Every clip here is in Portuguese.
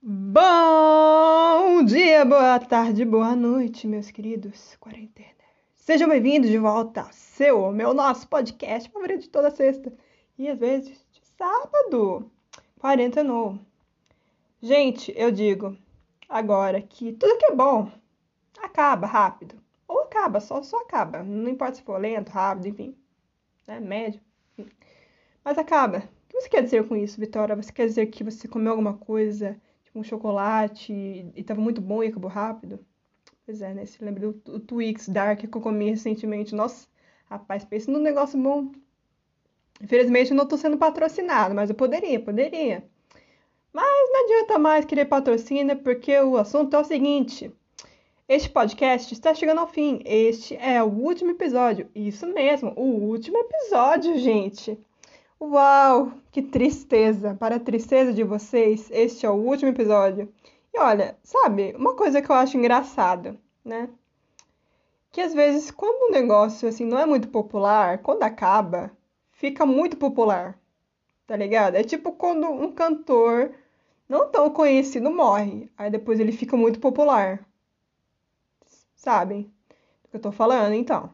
Bom dia, boa tarde, boa noite, meus queridos quarenteners. Sejam bem-vindos de volta ao seu, meu nosso podcast favorito de toda sexta e às vezes de sábado. Quarentenou. Gente, eu digo agora que tudo que é bom acaba rápido. Ou acaba, só, só acaba. Não importa se for lento, rápido, enfim. Né? Médio. Enfim. Mas acaba. O que você quer dizer com isso, Vitória? Você quer dizer que você comeu alguma coisa, tipo um chocolate, e estava muito bom e acabou rápido? Pois é, né? Você lembra do, Twix Dark que eu comi recentemente? Nossa, rapaz, pense num negócio bom. Infelizmente eu não estou sendo patrocinado, mas eu poderia, poderia. Mas não adianta mais querer patrocínio, porque o assunto é o seguinte. Este podcast está chegando ao fim. Este é o último episódio. Isso mesmo, o último episódio, gente. Uau, que tristeza! Para a tristeza de vocês, este é o último episódio. E olha, sabe, uma coisa que eu acho engraçada, né? Que às vezes, quando um negócio assim não é muito popular, quando acaba, fica muito popular. Tá ligado? É tipo quando um cantor não tão conhecido morre, aí depois ele fica muito popular. Sabem do que eu tô falando? Então,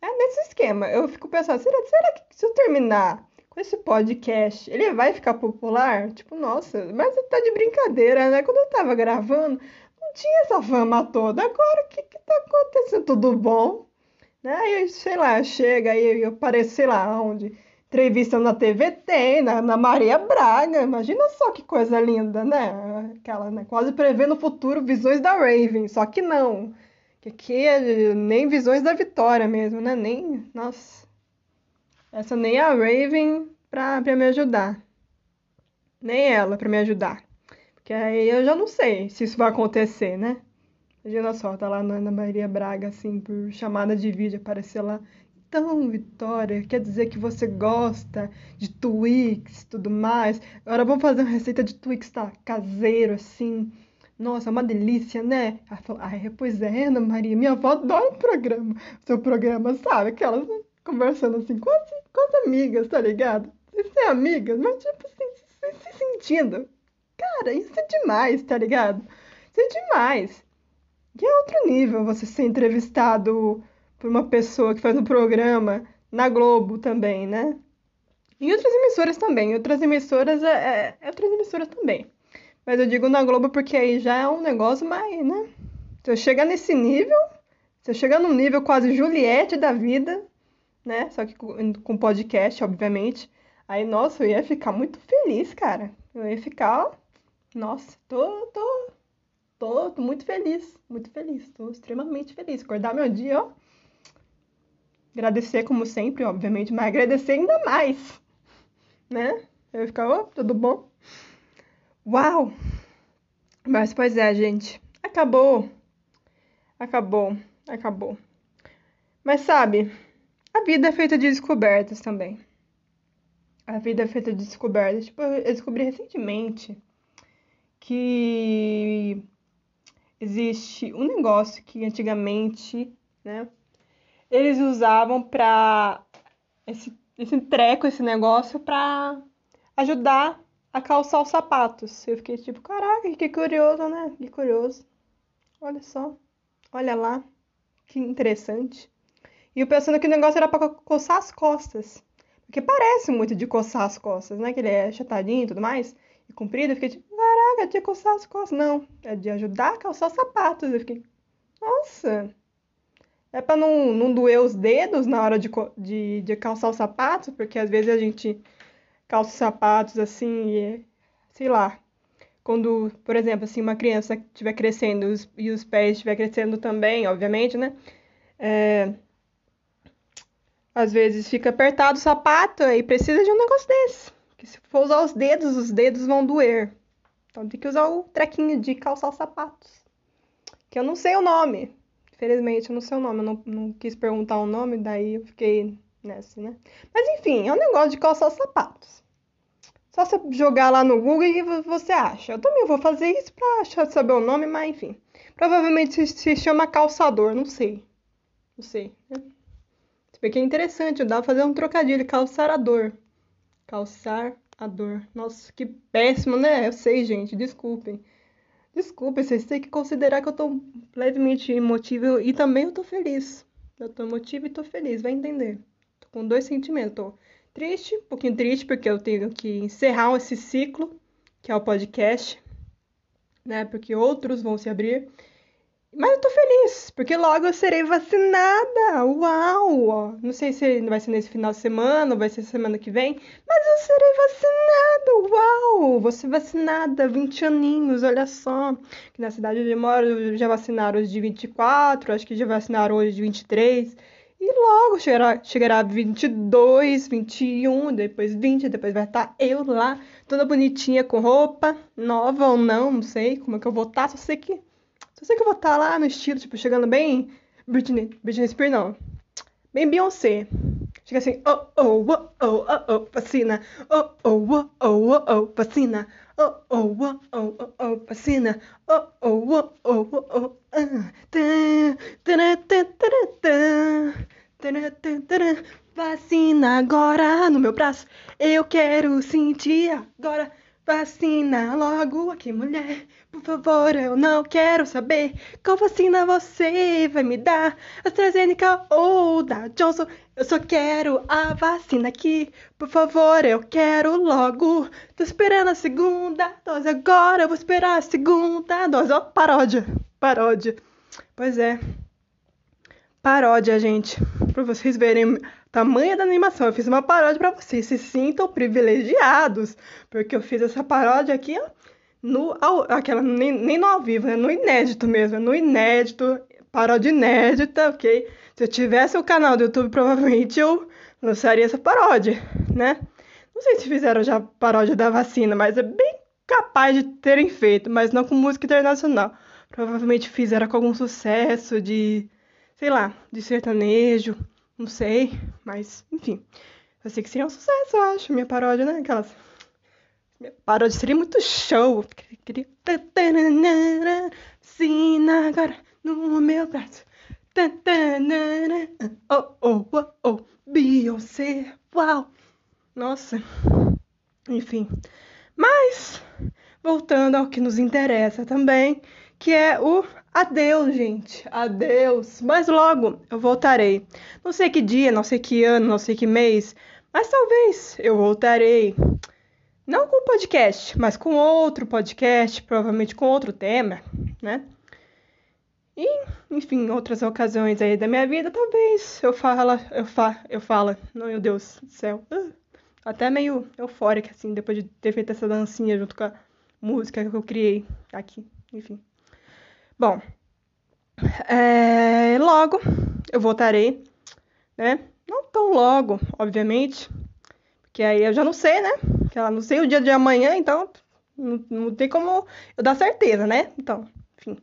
é nesse esquema. Eu fico pensando, será, será que se eu terminar esse podcast, ele vai ficar popular? Tipo, nossa, mas tá de brincadeira, né? Quando eu tava gravando, não tinha essa fama toda. Agora, o que que tá acontecendo? Tudo bom? Né? Aí, sei lá, chega aí, eu apareço, sei lá, onde entrevista na TV tem, na, na Maria Braga. Imagina só que coisa linda, né? Aquela, né? Quase prevendo o futuro, visões da Raven. Só que não. Que aqui é nem visões da Vitória mesmo, né? Nem. Nossa. Essa nem a Raven pra, pra me ajudar. Nem ela pra me ajudar. Porque aí eu já não sei se isso vai acontecer, né? Imagina só, tá lá na Ana Maria Braga, assim, por chamada de vídeo, aparecer lá. Então, Vitória, quer dizer que você gosta de Twix e tudo mais? Agora vamos fazer uma receita de Twix, tá? Caseiro, assim. Nossa, uma delícia, né? Ela falou, ai, pois é, Ana Maria, minha avó adora o programa. Seu programa, sabe? Aquelas conversando assim, as, com as amigas, tá ligado? Sem ser amigas, mas tipo assim, se, se sentindo. Cara, isso é demais, tá ligado? Isso é demais. E é outro nível você ser entrevistado por uma pessoa que faz um programa na Globo também, né? E outras emissoras também. Outras emissoras é, é, é, outras emissoras também. Mas eu digo na Globo porque aí já é um negócio mais, né? Se eu chegar nesse nível, se eu chegar num nível quase Juliette da vida, né? Só que com, podcast, obviamente. Aí, nossa, eu ia ficar muito feliz, cara. Eu ia ficar, nossa, tô, tô, tô, tô muito feliz, muito feliz, tô extremamente feliz. Acordar meu dia, ó Agradecer como sempre, obviamente, mas agradecer ainda mais, né? Eu ficava, oh, tudo bom? Uau! Mas, pois é, gente, acabou. Acabou, acabou. Mas sabe, a vida é feita de descobertas também. A vida é feita de descobertas. Tipo, eu descobri recentemente que existe um negócio que antigamente, né, eles usavam para esse, esse treco, esse negócio, para ajudar a calçar os sapatos. Eu fiquei tipo, caraca, que curioso, né? Que curioso. Olha só. Olha lá. Que interessante. E eu pensando que o negócio era para coçar as costas. Porque parece muito de coçar as costas, né? Que ele é chatadinho e tudo mais. E comprido. Eu fiquei tipo, caraca, é de coçar as costas. Não, é de ajudar a calçar os sapatos. Eu fiquei, nossa, é para não, não doer os dedos na hora de, de, de calçar os sapatos, porque às vezes a gente calça os sapatos assim, e, sei lá. Quando, por exemplo, assim, uma criança estiver crescendo e os pés estiver crescendo também, obviamente, né? É, às vezes fica apertado o sapato e precisa de um negócio desse. Que se for usar os dedos, os dedos vão doer. Então tem que usar o trequinho de calçar os sapatos. Que eu não sei o nome. Infelizmente, eu não sei o nome, eu não, não quis perguntar o nome, daí eu fiquei nessa, né? Mas enfim, é um negócio de calçar sapatos. Só você jogar lá no Google e você acha. Eu também vou fazer isso pra saber o nome, mas enfim. Provavelmente se chama calçador, não sei. Não sei. Né? Você vê que é interessante, dá pra fazer um trocadilho, calçar a dor. Calçar a dor. Nossa, que péssimo, né? Eu sei, gente, desculpem. Desculpa, vocês têm que considerar que eu tô levemente emotiva e também eu tô feliz. Eu tô emotiva e tô feliz, vai entender. Tô com dois sentimentos. Tô triste, um pouquinho triste, porque eu tenho que encerrar esse ciclo, que é o podcast, né? Porque outros vão se abrir. Mas eu tô feliz, porque logo eu serei vacinada. Uau! Não sei se vai ser nesse final de semana ou vai ser semana que vem, mas eu serei vacinada. Uau! Vou ser vacinada, 20 aninhos, olha só. Que na cidade onde eu moro já vacinaram os de 24, acho que já vacinaram hoje de 23. E logo chegará, chegará 22, 21, depois 20, depois vai estar eu lá, toda bonitinha, com roupa, nova ou não, não sei como é que eu vou estar, só sei que só sei que eu vou estar lá no estilo, tipo, chegando bem. Britney, Britney Spears, não. Bem Beyoncé. Chega assim, oh, oh, oh, oh, oh, oh, vacina. Oh, oh, oh, oh, oh, oh, vacina. Oh, oh, oh, oh, oh, oh, vacina. Oh, oh, oh, oh, oh, oh. Vacina agora no meu braço. Eu quero sentir agora. Vacina logo aqui, mulher. Por favor, eu não quero saber qual vacina você vai me dar. AstraZeneca ou da Johnson. Eu só quero a vacina aqui. Por favor, eu quero logo. Tô esperando a segunda dose agora. Eu vou esperar a segunda dose. Ó, oh, paródia. Paródia. Pois é. Paródia, gente. Pra vocês verem tamanho da animação. Eu fiz uma paródia para vocês. Se sintam privilegiados, porque eu fiz essa paródia aqui ó, no ao, aquela nem, nem no ao vivo, né? No inédito mesmo, no inédito, paródia inédita, ok? Se eu tivesse o canal do YouTube, provavelmente eu lançaria essa paródia, né? Não sei se fizeram já paródia da vacina, mas é bem capaz de terem feito, mas não com música internacional. Provavelmente fizeram com algum sucesso de, sei lá, de sertanejo não sei, mas enfim. Eu sei que seria um sucesso, eu acho, minha paródia, né? Aquelas. Minha paródia seria muito show. Queria. Sim, agora no meu braço. Oh, oh, oh, oh. Beyoncé. Uau. Nossa. Enfim. Mas, voltando ao que nos interessa também, que é o adeus, gente. Adeus. Mas logo eu voltarei. Não sei que dia, não sei que ano, não sei que mês, mas talvez eu voltarei. Não com o podcast, mas com outro podcast, provavelmente com outro tema, né? E, enfim, outras ocasiões aí da minha vida, talvez eu fala, eu fa, eu fala, meu Deus do céu. Até meio eufórica assim, depois de ter feito essa dancinha junto com a música que eu criei aqui, enfim. Bom, é, logo eu voltarei, né? Não tão logo, obviamente, porque aí eu já não sei, né? Porque eu não sei o dia de amanhã, então não, não tem como eu dar certeza, né? Então, enfim.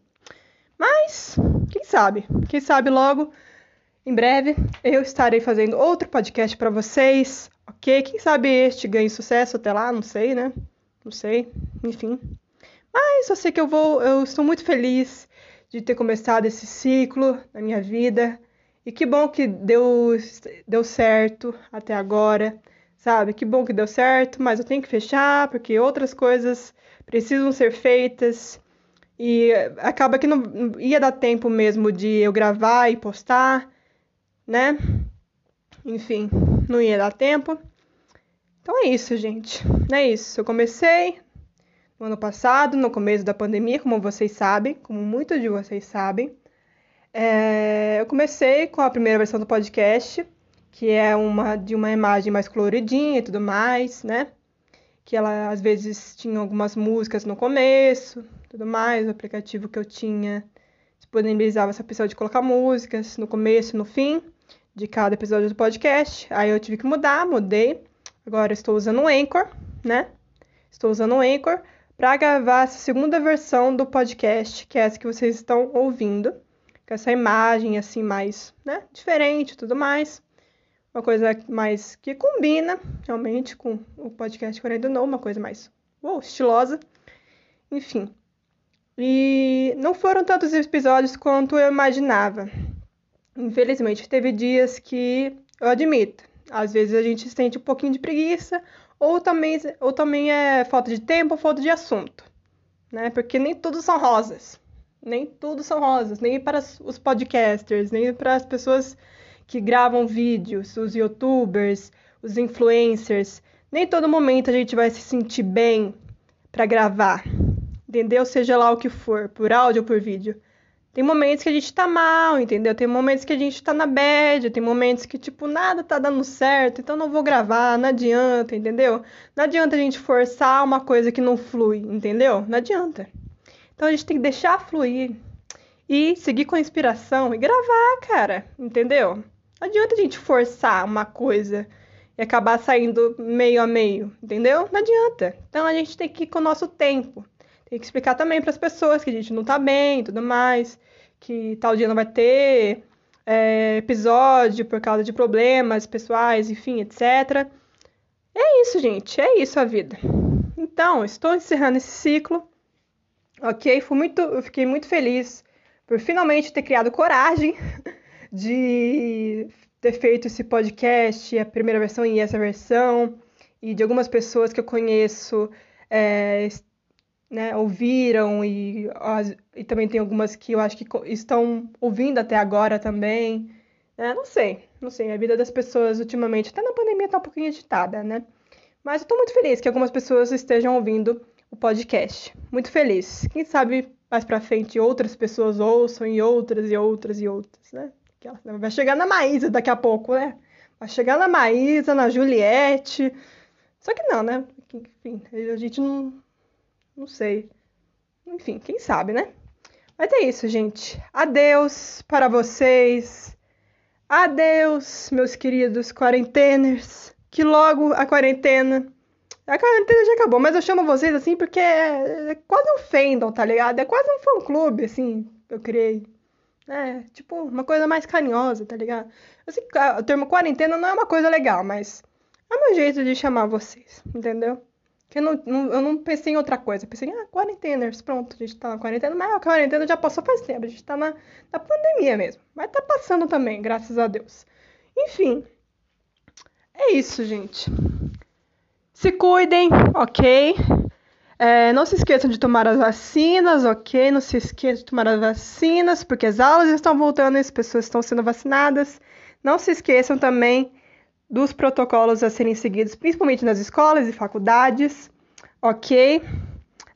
Mas, quem sabe? Quem sabe logo, em breve, eu estarei fazendo outro podcast para vocês, ok? Quem sabe este ganhe sucesso até lá, não sei, né? Não sei, enfim. Mas eu sei que eu vou, eu estou muito feliz de ter começado esse ciclo na minha vida. E que bom que deu, deu certo até agora, sabe? Que bom que deu certo, mas eu tenho que fechar porque outras coisas precisam ser feitas. E acaba que não ia dar tempo mesmo de eu gravar e postar, né? Enfim, não ia dar tempo. Então é isso, gente. É isso. Eu comecei, no ano passado, no começo da pandemia, como vocês sabem, como muitos de vocês sabem. É, eu comecei com a primeira versão do podcast, que é uma de uma imagem mais coloridinha e tudo mais, né? Que ela às vezes tinha algumas músicas no começo, tudo mais. O aplicativo que eu tinha disponibilizava essa opção de colocar músicas no começo e no fim de cada episódio do podcast. Aí eu tive que mudar, mudei. Agora estou usando o Anchor, né? Estou usando o Anchor para gravar essa segunda versão do podcast, que é essa que vocês estão ouvindo, com essa imagem assim mais, né, diferente, tudo mais. Uma coisa mais que combina realmente com o podcast Correndo Não, uma coisa mais uou, estilosa. Enfim. E não foram tantos episódios quanto eu imaginava. Infelizmente, teve dias que eu admito, às vezes a gente sente um pouquinho de preguiça ou também, ou também é falta de tempo ou falta de assunto, né? Porque nem tudo são rosas. Nem tudo são rosas, nem para os podcasters, nem para as pessoas que gravam vídeos, os youtubers, os influencers. Nem todo momento a gente vai se sentir bem para gravar, entendeu? Seja lá o que for, por áudio ou por vídeo. Tem momentos que a gente tá mal, entendeu? Tem momentos que a gente tá na bad, tem momentos que, tipo, nada tá dando certo, então não vou gravar, não adianta, entendeu? Não adianta a gente forçar uma coisa que não flui, entendeu? Não adianta. Então a gente tem que deixar fluir e seguir com a inspiração e gravar, cara, entendeu? Não adianta a gente forçar uma coisa e acabar saindo meio a meio, entendeu? Não adianta. Então a gente tem que ir com o nosso tempo. Tem que explicar também para as pessoas que a gente não tá bem e tudo mais, que tal dia não vai ter é, episódio por causa de problemas pessoais, enfim, etc. É isso, gente. É isso a vida. Então, estou encerrando esse ciclo. Ok? Fui muito, eu fiquei muito feliz por finalmente ter criado coragem de ter feito esse podcast, a primeira versão e essa versão, e de algumas pessoas que eu conheço é, né, ouviram e, e também tem algumas que eu acho que estão ouvindo até agora também. Né? Não sei, não sei. A vida das pessoas ultimamente, até na pandemia, tá um pouquinho agitada, né? Mas eu tô muito feliz que algumas pessoas estejam ouvindo o podcast. Muito feliz. Quem sabe mais pra frente outras pessoas ouçam e outras e outras e outras, né? Vai chegar na Maísa daqui a pouco, né? Vai chegar na Maísa, na Juliette. Só que não, né? Enfim, a gente não, não sei. Enfim, quem sabe, né? Mas é isso, gente. Adeus para vocês. Adeus, meus queridos quarenteners. Que logo a quarentena. A quarentena já acabou, mas eu chamo vocês assim porque é, é quase um fandom, tá ligado? É quase um fã-clube, assim, que eu criei. É, tipo, uma coisa mais carinhosa, tá ligado? Assim, o termo quarentena não é uma coisa legal, mas é o meu jeito de chamar vocês, entendeu? Eu não, não, eu não pensei em outra coisa. Eu pensei, ah, quarenteners, pronto, a gente tá na quarentena, mas a quarentena já passou faz tempo, a gente tá na, na pandemia mesmo. Mas tá passando também, graças a Deus. Enfim, é isso, gente. Se cuidem, ok? É, não se esqueçam de tomar as vacinas, ok? Não se esqueçam de tomar as vacinas, porque as aulas estão voltando e as pessoas estão sendo vacinadas. Não se esqueçam também dos protocolos a serem seguidos, principalmente nas escolas e faculdades, ok?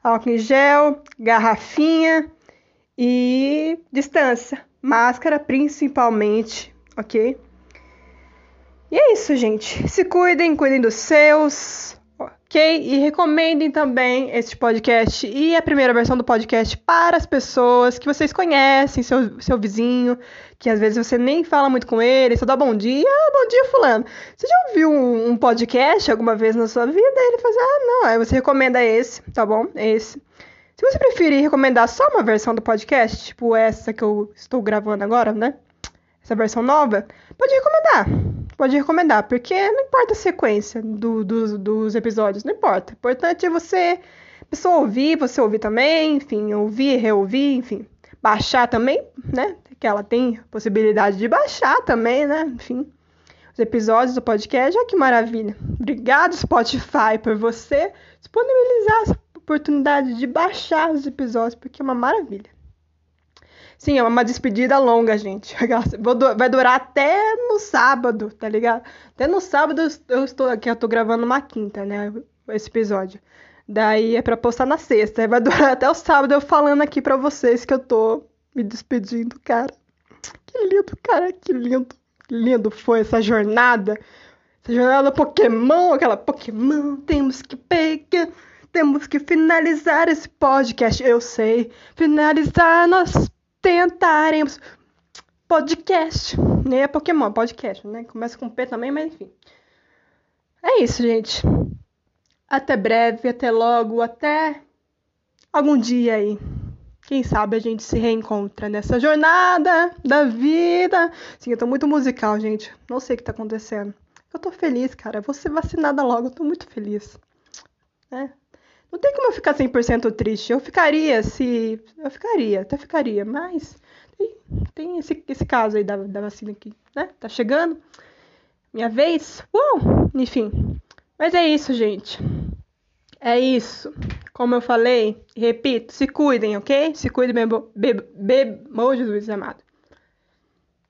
Álcool em gel, garrafinha e distância, máscara principalmente, ok? E é isso, gente. Se cuidem, cuidem dos seus, Ok? E recomendem também este podcast e a primeira versão do podcast para as pessoas que vocês conhecem, seu, seu vizinho, que às vezes você nem fala muito com ele, só dá bom dia, ah, bom dia, fulano. Você já ouviu um, um podcast alguma vez na sua vida? Ele faz, ah, não, aí você recomenda esse, tá bom? Esse. Se você preferir recomendar só uma versão do podcast, tipo essa que eu estou gravando agora, né? Essa versão nova, pode recomendar pode recomendar, porque não importa a sequência do, do, dos episódios, não importa. O importante é você, pessoa ouvir, você ouvir também, enfim, ouvir, reouvir, enfim. Baixar também, né? Que ela tem possibilidade de baixar também, né? Enfim, os episódios do podcast, olha que maravilha. Obrigado, Spotify, por você disponibilizar essa oportunidade de baixar os episódios, porque é uma maravilha. Sim, é uma despedida longa, gente. Vai durar até no sábado, tá ligado? Até no sábado eu estou aqui, eu tô gravando uma quinta, né? Esse episódio. Daí é pra postar na sexta. Vai durar até o sábado eu falando aqui pra vocês que eu tô me despedindo, cara. Que lindo, cara, que lindo. Que lindo foi essa jornada. Essa jornada Pokémon, aquela Pokémon, temos que pegar. Temos que finalizar esse podcast. Eu sei. Finalizar nosso tentaremos. Podcast. Nem é Pokémon, podcast, né? Começa com P também, mas enfim. É isso, gente. Até breve, até logo, até algum dia aí. Quem sabe a gente se reencontra nessa jornada da vida. Sim, eu tô muito musical, gente. Não sei o que tá acontecendo. Eu tô feliz, cara. Vou ser vacinada logo, eu tô muito feliz. É. Não tem como eu ficar 100% triste. Eu ficaria se. Eu ficaria, até ficaria, mas. Tem, tem esse, esse caso aí da, da vacina aqui, né? Tá chegando. Minha vez. Uou! Enfim. Mas é isso, gente. É isso. Como eu falei, repito, se cuidem, ok? Se cuidem, bebo, bebo, bebo, oh, Jesus amado.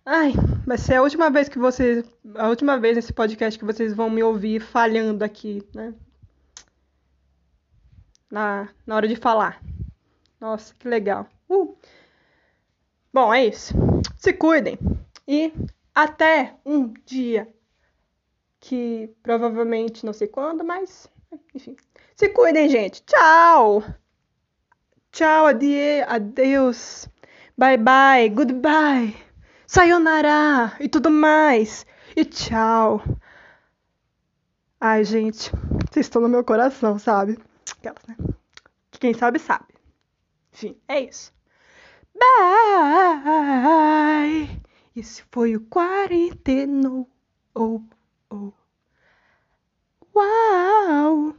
Ai, vai ser a última vez que vocês, a última vez nesse podcast que vocês vão me ouvir falhando aqui, né? Na, na hora de falar. Nossa, que legal. Uh. Bom, é isso. Se cuidem. E até um dia que provavelmente não sei quando, mas enfim. Se cuidem, gente. Tchau. Tchau, adie, adeus. Bye bye, goodbye. Sayonara e tudo mais. E tchau. Ai, gente, vocês estão no meu coração, sabe? Aquelas, né? Quem sabe, sabe. Enfim, é isso. Bye! Esse foi o quarenteno. Oh, oh. Uau!